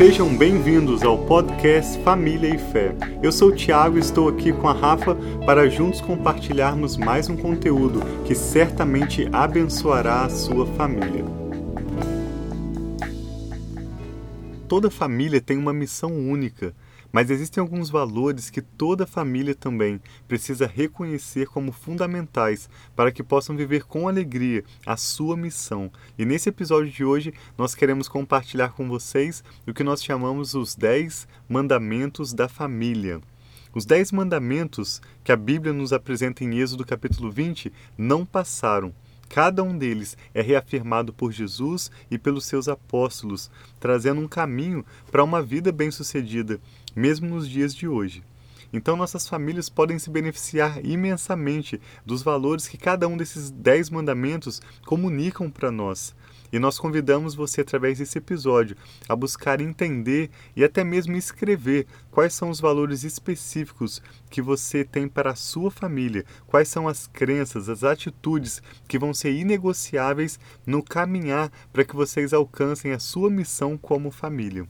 Sejam bem-vindos ao podcast Família e Fé. Eu sou o Tiago e estou aqui com a Rafa para juntos compartilharmos mais um conteúdo que certamente abençoará a sua família. Toda família tem uma missão única mas existem alguns valores que toda família também precisa reconhecer como fundamentais para que possam viver com alegria a sua missão. E nesse episódio de hoje nós queremos compartilhar com vocês o que nós chamamos os 10 mandamentos da família. Os dez mandamentos que a Bíblia nos apresenta em Êxodo capítulo 20 não passaram. Cada um deles é reafirmado por Jesus e pelos seus apóstolos, trazendo um caminho para uma vida bem-sucedida, mesmo nos dias de hoje. Então, nossas famílias podem se beneficiar imensamente dos valores que cada um desses dez mandamentos comunicam para nós. E nós convidamos você, através desse episódio, a buscar entender e até mesmo escrever quais são os valores específicos que você tem para a sua família, quais são as crenças, as atitudes que vão ser inegociáveis no caminhar para que vocês alcancem a sua missão como família.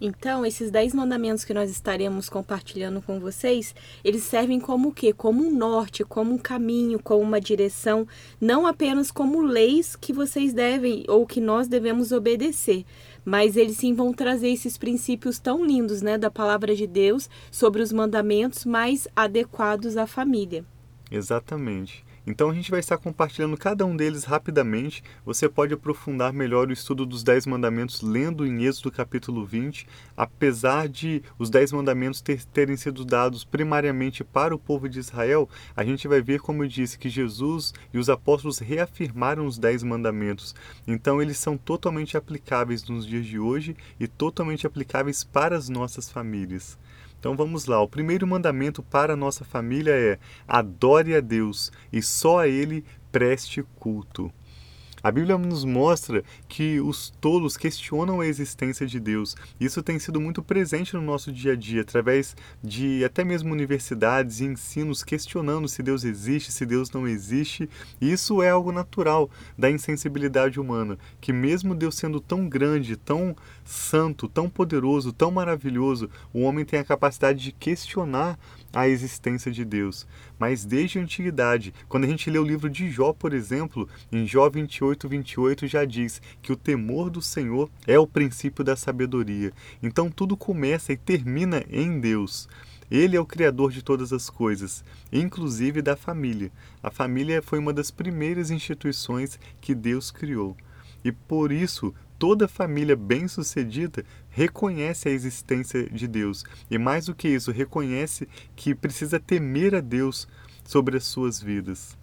Então, esses dez mandamentos que nós estaremos compartilhando com vocês, eles servem como o quê? Como um norte, como um caminho, como uma direção, não apenas como leis que vocês devem ou que nós devemos obedecer, mas eles sim vão trazer esses princípios tão lindos, né, da palavra de Deus sobre os mandamentos mais adequados à família. Exatamente. Então a gente vai estar compartilhando cada um deles rapidamente. Você pode aprofundar melhor o estudo dos Dez Mandamentos lendo em Êxodo capítulo 20. Apesar de os Dez Mandamentos ter, terem sido dados primariamente para o povo de Israel, a gente vai ver, como eu disse, que Jesus e os apóstolos reafirmaram os Dez Mandamentos. Então eles são totalmente aplicáveis nos dias de hoje e totalmente aplicáveis para as nossas famílias. Então vamos lá. O primeiro mandamento para a nossa família é: adore a Deus e só a Ele preste culto. A Bíblia nos mostra que os tolos questionam a existência de Deus. Isso tem sido muito presente no nosso dia a dia, através de até mesmo universidades e ensinos questionando se Deus existe, se Deus não existe. E isso é algo natural da insensibilidade humana, que mesmo Deus sendo tão grande, tão santo, tão poderoso, tão maravilhoso, o homem tem a capacidade de questionar a existência de Deus. Mas desde a antiguidade, quando a gente lê o livro de Jó, por exemplo, em Jó 28, 28 já diz que o temor do Senhor é o princípio da sabedoria. Então tudo começa e termina em Deus. Ele é o criador de todas as coisas, inclusive da família. A família foi uma das primeiras instituições que Deus criou. E por isso, toda família bem-sucedida reconhece a existência de Deus. E mais do que isso, reconhece que precisa temer a Deus sobre as suas vidas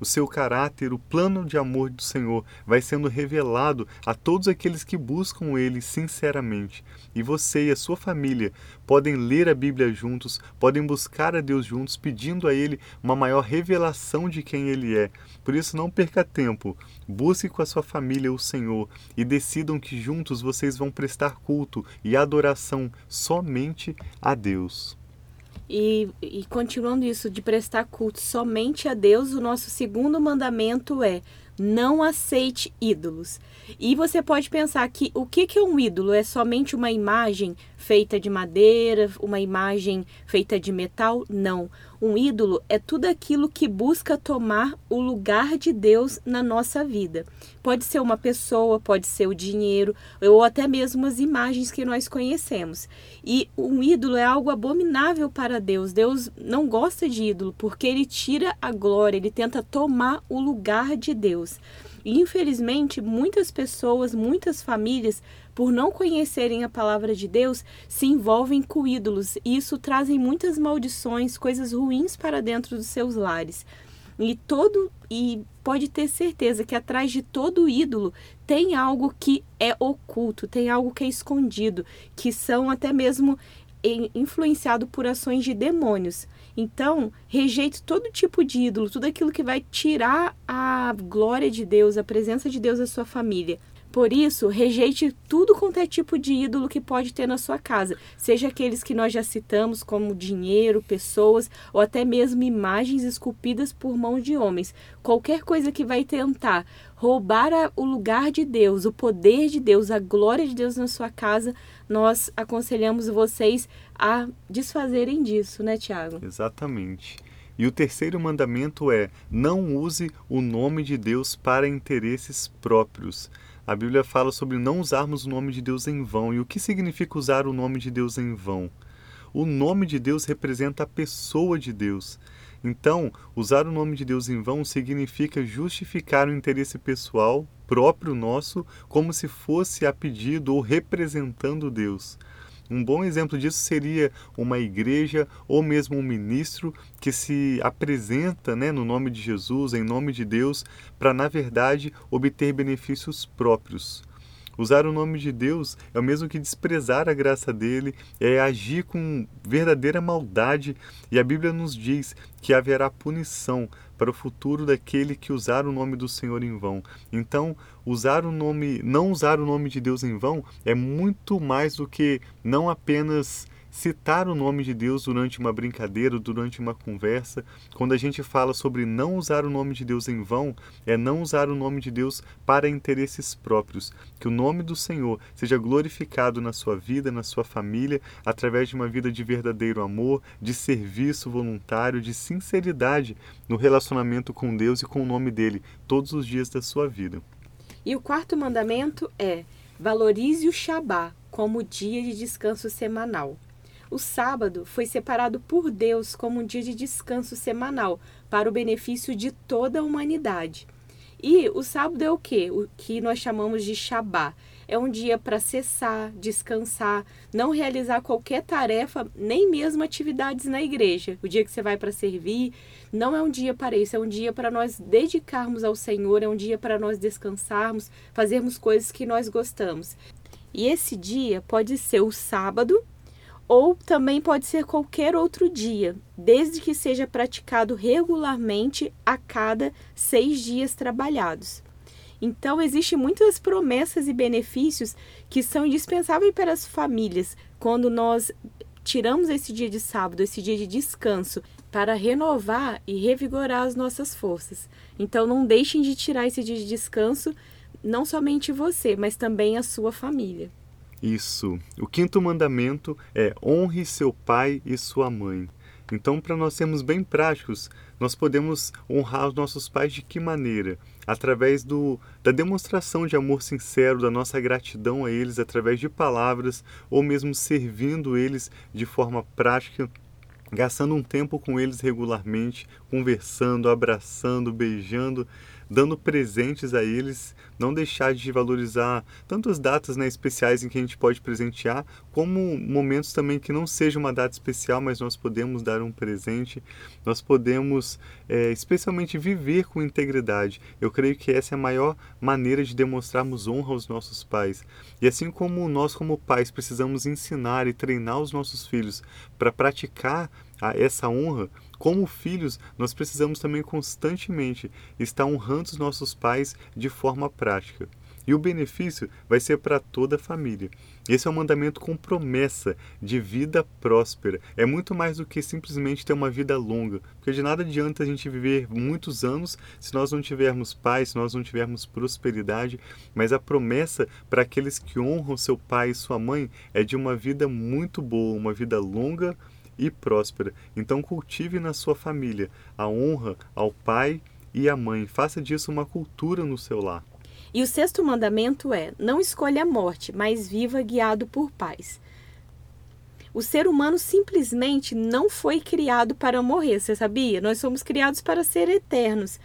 o seu caráter, o plano de amor do Senhor vai sendo revelado a todos aqueles que buscam Ele sinceramente. E você e a sua família podem ler a Bíblia juntos, podem buscar a Deus juntos, pedindo a Ele uma maior revelação de quem Ele é. Por isso, não perca tempo. Busque com a sua família o Senhor e decidam que juntos vocês vão prestar culto e adoração somente a Deus. E, e continuando isso de prestar culto somente a Deus, o nosso segundo mandamento é não aceite ídolos. E você pode pensar que o que, que é um ídolo? É somente uma imagem feita de madeira, uma imagem feita de metal? Não. Um ídolo é tudo aquilo que busca tomar o lugar de Deus na nossa vida. Pode ser uma pessoa, pode ser o dinheiro, ou até mesmo as imagens que nós conhecemos. E um ídolo é algo abominável para Deus. Deus não gosta de ídolo porque ele tira a glória, ele tenta tomar o lugar de Deus. Infelizmente, muitas pessoas, muitas famílias por não conhecerem a palavra de Deus, se envolvem com ídolos e isso trazem muitas maldições, coisas ruins para dentro dos seus lares. E todo e pode ter certeza que atrás de todo ídolo tem algo que é oculto, tem algo que é escondido, que são até mesmo influenciado por ações de demônios. Então, rejeite todo tipo de ídolo, tudo aquilo que vai tirar a glória de Deus, a presença de Deus da sua família Por isso, rejeite tudo quanto é tipo de ídolo que pode ter na sua casa, seja aqueles que nós já citamos, como dinheiro, pessoas ou até mesmo imagens esculpidas por mãos de homens. Qualquer coisa que vai tentar roubar o lugar de Deus, o poder de Deus, a glória de Deus na sua casa, nós aconselhamos vocês a desfazerem disso, né, Tiago? Exatamente. E o terceiro mandamento é: não use o nome de Deus para interesses próprios. A Bíblia fala sobre não usarmos o nome de Deus em vão. E o que significa usar o nome de Deus em vão? O nome de Deus representa a pessoa de Deus. Então, usar o nome de Deus em vão significa justificar o interesse pessoal próprio nosso como se fosse a pedido ou representando Deus. Um bom exemplo disso seria uma igreja ou mesmo um ministro que se apresenta né, no nome de Jesus, em nome de Deus, para, na verdade, obter benefícios próprios. Usar o nome de Deus é o mesmo que desprezar a graça dele, é agir com verdadeira maldade, e a Bíblia nos diz que haverá punição para o futuro daquele que usar o nome do Senhor em vão. Então, usar o nome, não usar o nome de Deus em vão é muito mais do que não apenas citar o nome de Deus durante uma brincadeira, durante uma conversa. Quando a gente fala sobre não usar o nome de Deus em vão, é não usar o nome de Deus para interesses próprios. Que o nome do Senhor seja glorificado na sua vida, na sua família, através de uma vida de verdadeiro amor, de serviço voluntário, de sinceridade no relacionamento com Deus e com o nome dele todos os dias da sua vida. E o quarto mandamento é: valorize o Shabá como dia de descanso semanal. O sábado foi separado por Deus como um dia de descanso semanal para o benefício de toda a humanidade. E o sábado é o que? O que nós chamamos de Shabá. É um dia para cessar, descansar, não realizar qualquer tarefa, nem mesmo atividades na igreja. O dia que você vai para servir, não é um dia para isso, é um dia para nós dedicarmos ao Senhor, é um dia para nós descansarmos, fazermos coisas que nós gostamos. E esse dia pode ser o sábado, ou também pode ser qualquer outro dia, desde que seja praticado regularmente a cada seis dias trabalhados. Então, existem muitas promessas e benefícios que são indispensáveis para as famílias quando nós tiramos esse dia de sábado, esse dia de descanso, para renovar e revigorar as nossas forças. Então, não deixem de tirar esse dia de descanso, não somente você, mas também a sua família. Isso. O quinto mandamento é honre seu pai e sua mãe. Então, para nós sermos bem práticos, nós podemos honrar os nossos pais de que maneira? Através do, da demonstração de amor sincero, da nossa gratidão a eles, através de palavras, ou mesmo servindo eles de forma prática, gastando um tempo com eles regularmente, conversando, abraçando, beijando, dando presentes a eles, não deixar de valorizar tanto as datas né, especiais em que a gente pode presentear, como momentos também que não seja uma data especial, mas nós podemos dar um presente, nós podemos é, especialmente viver com integridade. Eu creio que essa é a maior maneira de demonstrarmos honra aos nossos pais. E assim como nós, como pais, precisamos ensinar e treinar os nossos filhos para praticar essa honra, como filhos, nós precisamos também constantemente estar honrando os nossos pais de forma prática. E o benefício vai ser para toda a família. Esse é um mandamento com promessa de vida próspera. É muito mais do que simplesmente ter uma vida longa. Porque de nada adianta a gente viver muitos anos se nós não tivermos paz, se nós não tivermos prosperidade. Mas a promessa para aqueles que honram seu pai e sua mãe é de uma vida muito boa, uma vida longa, e próspera. Então cultive na sua família a honra ao pai e à mãe. Faça disso uma cultura no seu lar. E o sexto mandamento é: não escolha a morte, mas viva guiado por paz. O ser humano simplesmente não foi criado para morrer, você sabia? Nós somos criados para ser eternos,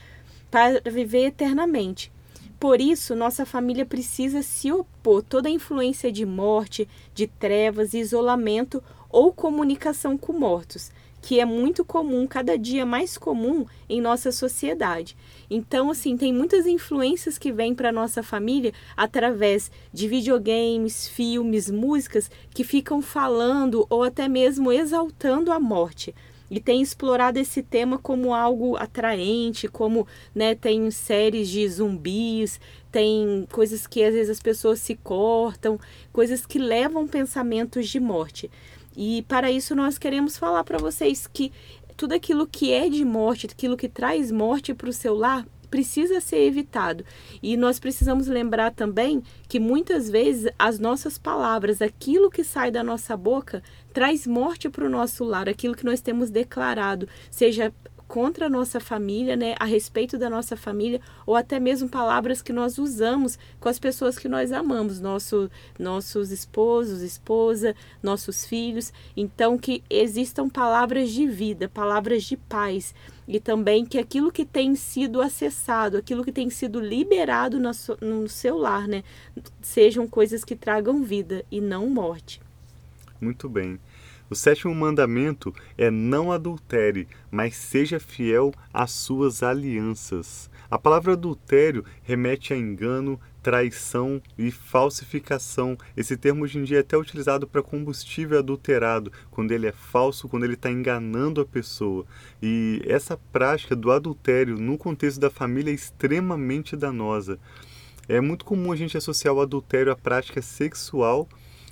para viver eternamente. Por isso, nossa família precisa se opor toda a influência de morte, de trevas e isolamento ou comunicação com mortos, que é muito comum, cada dia mais comum em nossa sociedade. Então, assim, tem muitas influências que vêm para nossa família através de videogames, filmes, músicas que ficam falando ou até mesmo exaltando a morte. e tem explorado esse tema como algo atraente, como né, tem séries de zumbis, tem coisas que às vezes as pessoas se cortam, coisas que levam pensamentos de morte. E para isso nós queremos falar para vocês que tudo aquilo que é de morte, aquilo que traz morte para o seu lar, precisa ser evitado. E nós precisamos lembrar também que muitas vezes as nossas palavras, aquilo que sai da nossa boca, traz morte para o nosso lar, aquilo que nós temos declarado, seja contra a nossa família, né, a respeito da nossa família, ou até mesmo palavras que nós usamos com as pessoas que nós amamos, nosso, nossos esposos, esposa, nossos filhos. Então, que existam palavras de vida, palavras de paz, e também que aquilo que tem sido acessado, aquilo que tem sido liberado no, no seu lar, né, sejam coisas que tragam vida e não morte. Muito bem. O sétimo mandamento é não adultere, mas seja fiel às suas alianças. A palavra adultério remete a engano, traição e falsificação. Esse termo hoje em dia é até utilizado para combustível adulterado, quando ele é falso, quando ele está enganando a pessoa. E essa prática do adultério no contexto da família é extremamente danosa. É muito comum a gente associar o adultério à prática sexual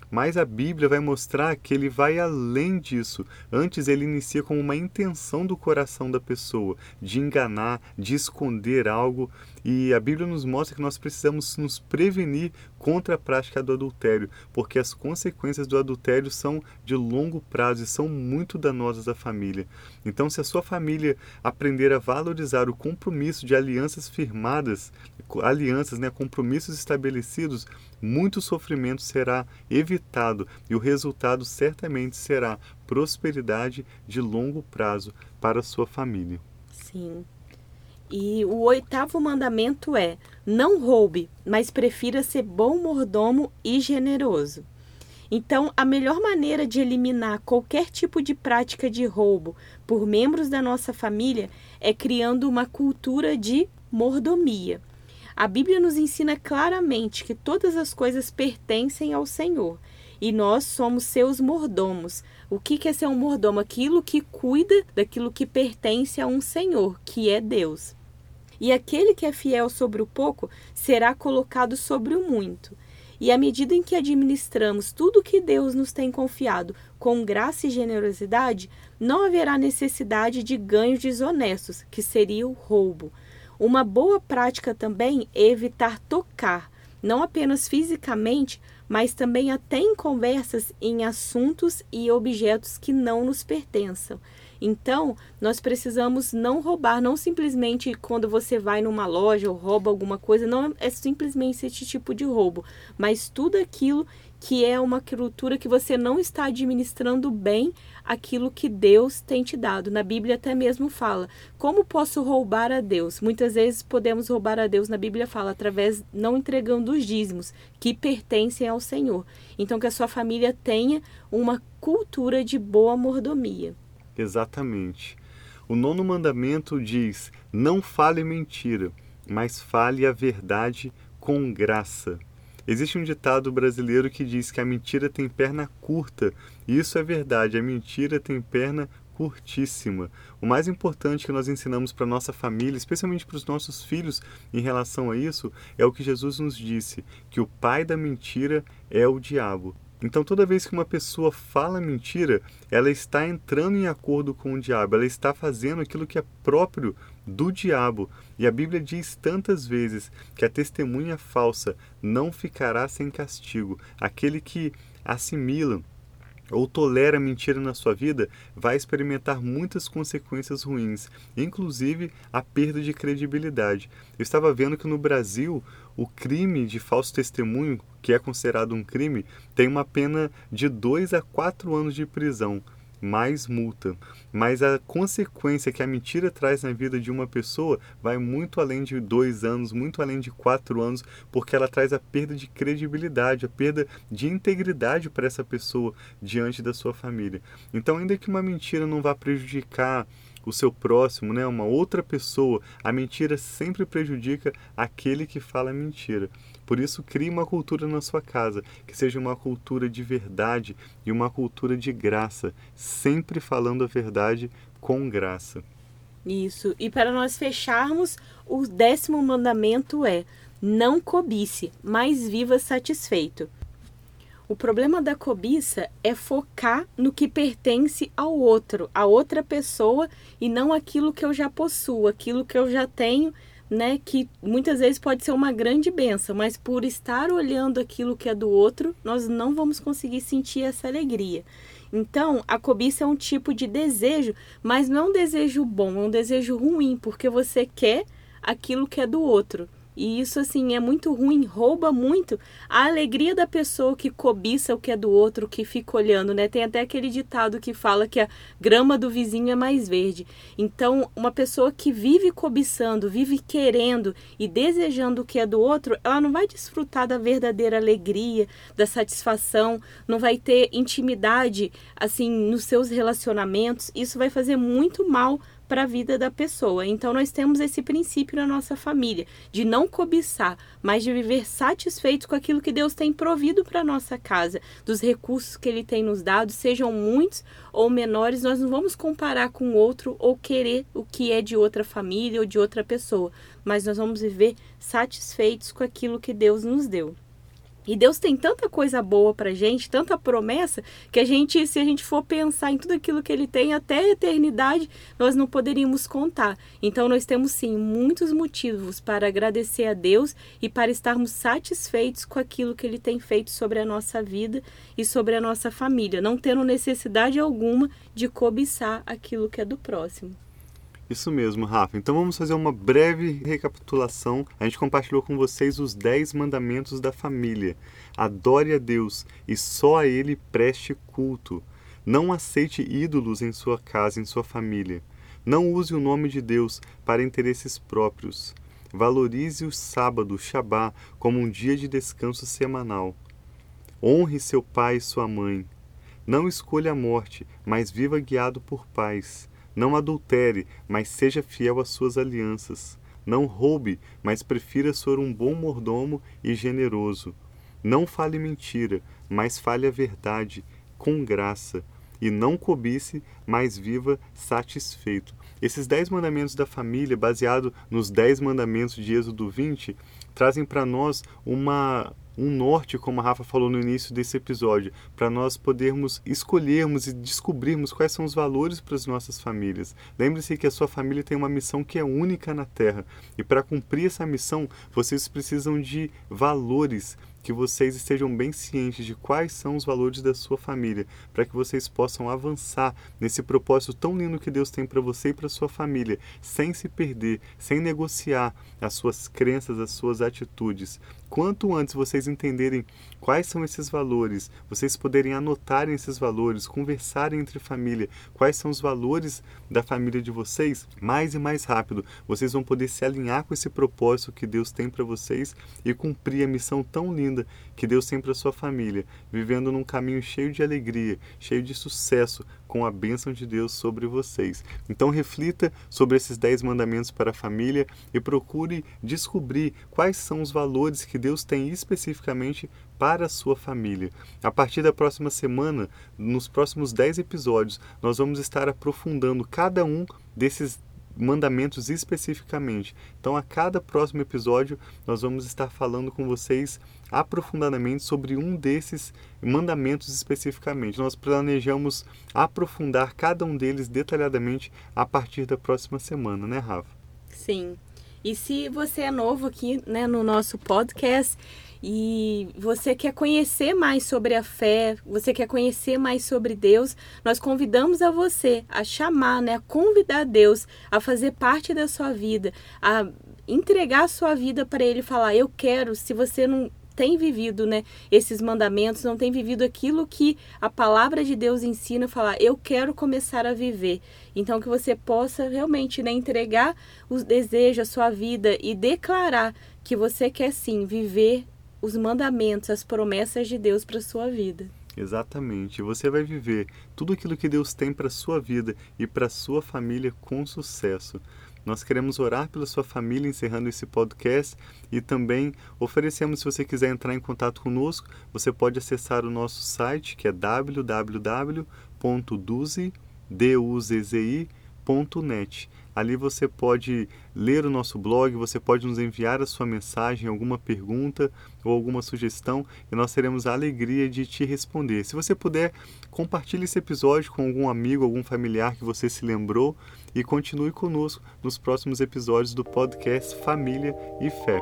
mas a Bíblia vai mostrar que ele vai além disso. Antes, ele inicia com uma intenção do coração da pessoa, de enganar, de esconder algo. E a Bíblia nos mostra que nós precisamos nos prevenir contra a prática do adultério, porque as consequências do adultério são de longo prazo e são muito danosas à família. Então, se a sua família aprender a valorizar o compromisso de alianças firmadas, alianças, né, compromissos estabelecidos, muito sofrimento será evitado e o resultado certamente será prosperidade de longo prazo para a sua família. Sim. E o oitavo mandamento é: não roube, mas prefira ser bom mordomo e generoso. Então, a melhor maneira de eliminar qualquer tipo de prática de roubo por membros da nossa família é criando uma cultura de mordomia. A Bíblia nos ensina claramente que todas as coisas pertencem ao Senhor e nós somos seus mordomos. O que é ser um mordomo? Aquilo que cuida daquilo que pertence a um Senhor, que é Deus. E aquele que é fiel sobre o pouco será colocado sobre o muito. E à medida em que administramos tudo que Deus nos tem confiado com graça e generosidade, não haverá necessidade de ganhos desonestos, que seria o roubo. Uma boa prática também é evitar tocar, não apenas fisicamente, mas também até em conversas em assuntos e objetos que não nos pertençam. Então, nós precisamos não roubar, não simplesmente quando você vai numa loja ou rouba alguma coisa, não é simplesmente esse tipo de roubo, mas tudo aquilo que é uma cultura que você não está administrando bem aquilo que Deus tem te dado. Na Bíblia até mesmo fala: como posso roubar a Deus? Muitas vezes podemos roubar a Deus, na Bíblia fala, através não entregando os dízimos que pertencem ao Senhor. Então que a sua família tenha uma cultura de boa mordomia. Exatamente. O nono mandamento diz: não fale mentira, mas fale a verdade com graça. Existe um ditado brasileiro que diz que a mentira tem perna curta, e isso é verdade, a mentira tem perna curtíssima. O mais importante que nós ensinamos para nossa família, especialmente para os nossos filhos, em relação a isso, é o que Jesus nos disse: que o pai da mentira é o diabo. Então, toda vez que uma pessoa fala mentira, ela está entrando em acordo com o diabo, ela está fazendo aquilo que é próprio do diabo. E a Bíblia diz tantas vezes que a testemunha falsa não ficará sem castigo. Aquele que assimila ou tolera mentira na sua vida, vai experimentar muitas consequências ruins, inclusive a perda de credibilidade. Eu estava vendo que no Brasil o crime de falso testemunho, que é considerado um crime, tem uma pena de 2 a 4 anos de prisão mais multa. Mas a consequência que a mentira traz na vida de uma pessoa vai muito além de dois anos, muito além de quatro anos, porque ela traz a perda de credibilidade, a perda de integridade para essa pessoa diante da sua família. Então, ainda que uma mentira não vá prejudicar o seu próximo, né, uma outra pessoa, a mentira sempre prejudica aquele que fala mentira. Por isso, crie uma cultura na sua casa, que seja uma cultura de verdade e uma cultura de graça, sempre falando a verdade com graça. Isso. E para nós fecharmos, o décimo mandamento é: não cobice, mas viva satisfeito. O problema da cobiça é focar no que pertence ao outro, a outra pessoa, e não aquilo que eu já possuo, aquilo que eu já tenho, né? Que muitas vezes pode ser uma grande benção, mas por estar olhando aquilo que é do outro, nós não vamos conseguir sentir essa alegria. Então, a cobiça é um tipo de desejo, mas não um desejo bom, é um desejo ruim, porque você quer aquilo que é do outro. E isso, assim, é muito ruim, rouba muito a alegria da pessoa que cobiça o que é do outro, que fica olhando, né? Tem até aquele ditado que fala que a grama do vizinho é mais verde. Então, uma pessoa que vive cobiçando, vive querendo e desejando o que é do outro, ela não vai desfrutar da verdadeira alegria, da satisfação, não vai ter intimidade, assim, nos seus relacionamentos. Isso vai fazer muito mal para a vida da pessoa. Então nós temos esse princípio na nossa família de não cobiçar, mas de viver satisfeitos com aquilo que Deus tem provido para nossa casa, dos recursos que ele tem nos dado, sejam muitos ou menores, nós não vamos comparar com outro ou querer o que é de outra família ou de outra pessoa, mas nós vamos viver satisfeitos com aquilo que Deus nos deu. E Deus tem tanta coisa boa pra gente, tanta promessa, que a gente, se a gente for pensar em tudo aquilo que ele tem até a eternidade, nós não poderíamos contar. Então nós temos sim muitos motivos para agradecer a Deus e para estarmos satisfeitos com aquilo que ele tem feito sobre a nossa vida e sobre a nossa família, não tendo necessidade alguma de cobiçar aquilo que é do próximo. Isso mesmo, Rafa. Então vamos fazer uma breve recapitulação. A gente compartilhou com vocês os 10 mandamentos da família. Adore a Deus e só a Ele preste culto. Não aceite ídolos em sua casa, em sua família. Não use o nome de Deus para interesses próprios. Valorize o sábado, o Shabá, como um dia de descanso semanal. Honre seu pai e sua mãe. Não escolha a morte, mas viva guiado por paz. Não adultere, mas seja fiel às suas alianças. Não roube, mas prefira ser um bom mordomo e generoso. Não fale mentira, mas fale a verdade, com graça. E não cobice, mas viva satisfeito. Esses dez mandamentos da família, baseado nos dez mandamentos de Êxodo 20, trazem para nós uma, um norte, como a Rafa falou no início desse episódio, para nós podermos escolhermos e descobrirmos quais são os valores para as nossas famílias. Lembre-se que a sua família tem uma missão que é única na Terra e para cumprir essa missão vocês precisam de valores que vocês estejam bem cientes de quais são os valores da sua família, para que vocês possam avançar nesse propósito tão lindo que Deus tem para você e para sua família, sem se perder, sem negociar as suas crenças, as suas atitudes. Quanto antes vocês entenderem quais são esses valores, vocês poderem anotar esses valores, conversarem entre família, quais são os valores da família de vocês, mais e mais rápido vocês vão poder se alinhar com esse propósito que Deus tem para vocês e cumprir a missão tão linda que Deus tem para sua família, vivendo num caminho cheio de alegria, cheio de sucesso, com a bênção de Deus sobre vocês. Então reflita sobre esses dez mandamentos para a família e procure descobrir quais são os valores que Deus tem especificamente para a sua família. A partir da próxima semana, nos próximos dez episódios, nós vamos estar aprofundando cada um desses mandamentos especificamente. Então, a cada próximo episódio, nós vamos estar falando com vocês aprofundadamente sobre um desses mandamentos especificamente. Nós planejamos aprofundar cada um deles detalhadamente a partir da próxima semana, né, Rafa? Sim. E se você é novo aqui né, no nosso podcast, e você quer conhecer mais sobre a fé, você quer conhecer mais sobre Deus, nós convidamos a você a chamar, né, a convidar Deus a fazer parte da sua vida, a entregar a sua vida para Ele falar: Eu quero. Se você não tem vivido né, esses mandamentos, não tem vivido aquilo que a palavra de Deus ensina, falar, eu quero começar a viver. Então, que você possa realmente né, entregar os desejos, a sua vida e declarar que você quer sim viver os mandamentos, as promessas de Deus para sua vida. Exatamente. Você vai viver tudo aquilo que Deus tem para sua vida e para sua família com sucesso. Nós queremos orar pela sua família encerrando esse podcast e também oferecemos, se você quiser entrar em contato conosco, você pode acessar o nosso site que é www.duzi.net. Ali você pode ler o nosso blog, você pode nos enviar a sua mensagem, alguma pergunta ou alguma sugestão e nós teremos a alegria de te responder. Se você puder, compartilhe esse episódio com algum amigo, algum familiar que você se lembrou e continue conosco nos próximos episódios do podcast Família e Fé.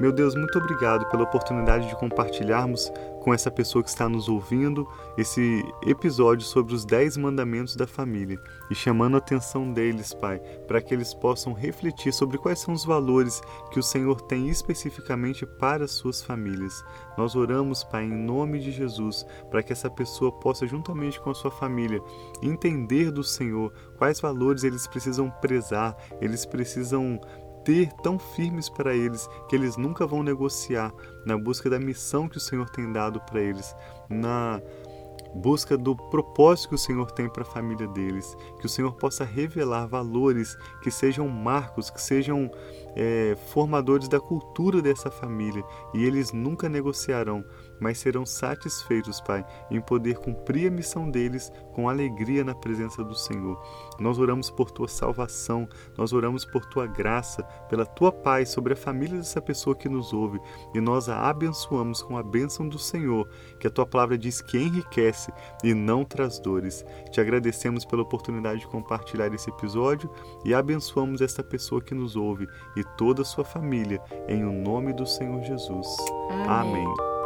Meu Deus, muito obrigado pela oportunidade de compartilharmos com essa pessoa que está nos ouvindo esse episódio sobre os 10 mandamentos da família e chamando a atenção deles, Pai, para que eles possam refletir sobre quais são os valores que o Senhor tem especificamente para as suas famílias. Nós oramos, Pai, em nome de Jesus, para que essa pessoa possa, juntamente com a sua família, entender do Senhor quais valores eles precisam prezar, eles precisam ter tão firmes para eles que eles nunca vão negociar na busca da missão que o Senhor tem dado para eles, na busca do propósito que o Senhor tem para a família deles, que o Senhor possa revelar valores que sejam marcos, que sejam é, formadores da cultura dessa família e eles nunca negociarão mas serão satisfeitos, Pai, em poder cumprir a missão deles com alegria na presença do Senhor. Nós oramos por tua salvação, nós oramos por tua graça, pela tua paz sobre a família dessa pessoa que nos ouve e nós a abençoamos com a bênção do Senhor, que a tua palavra diz que enriquece e não traz dores. Te agradecemos pela oportunidade de compartilhar esse episódio e abençoamos esta pessoa que nos ouve e toda a sua família, em o nome do Senhor Jesus. Amém. Amém.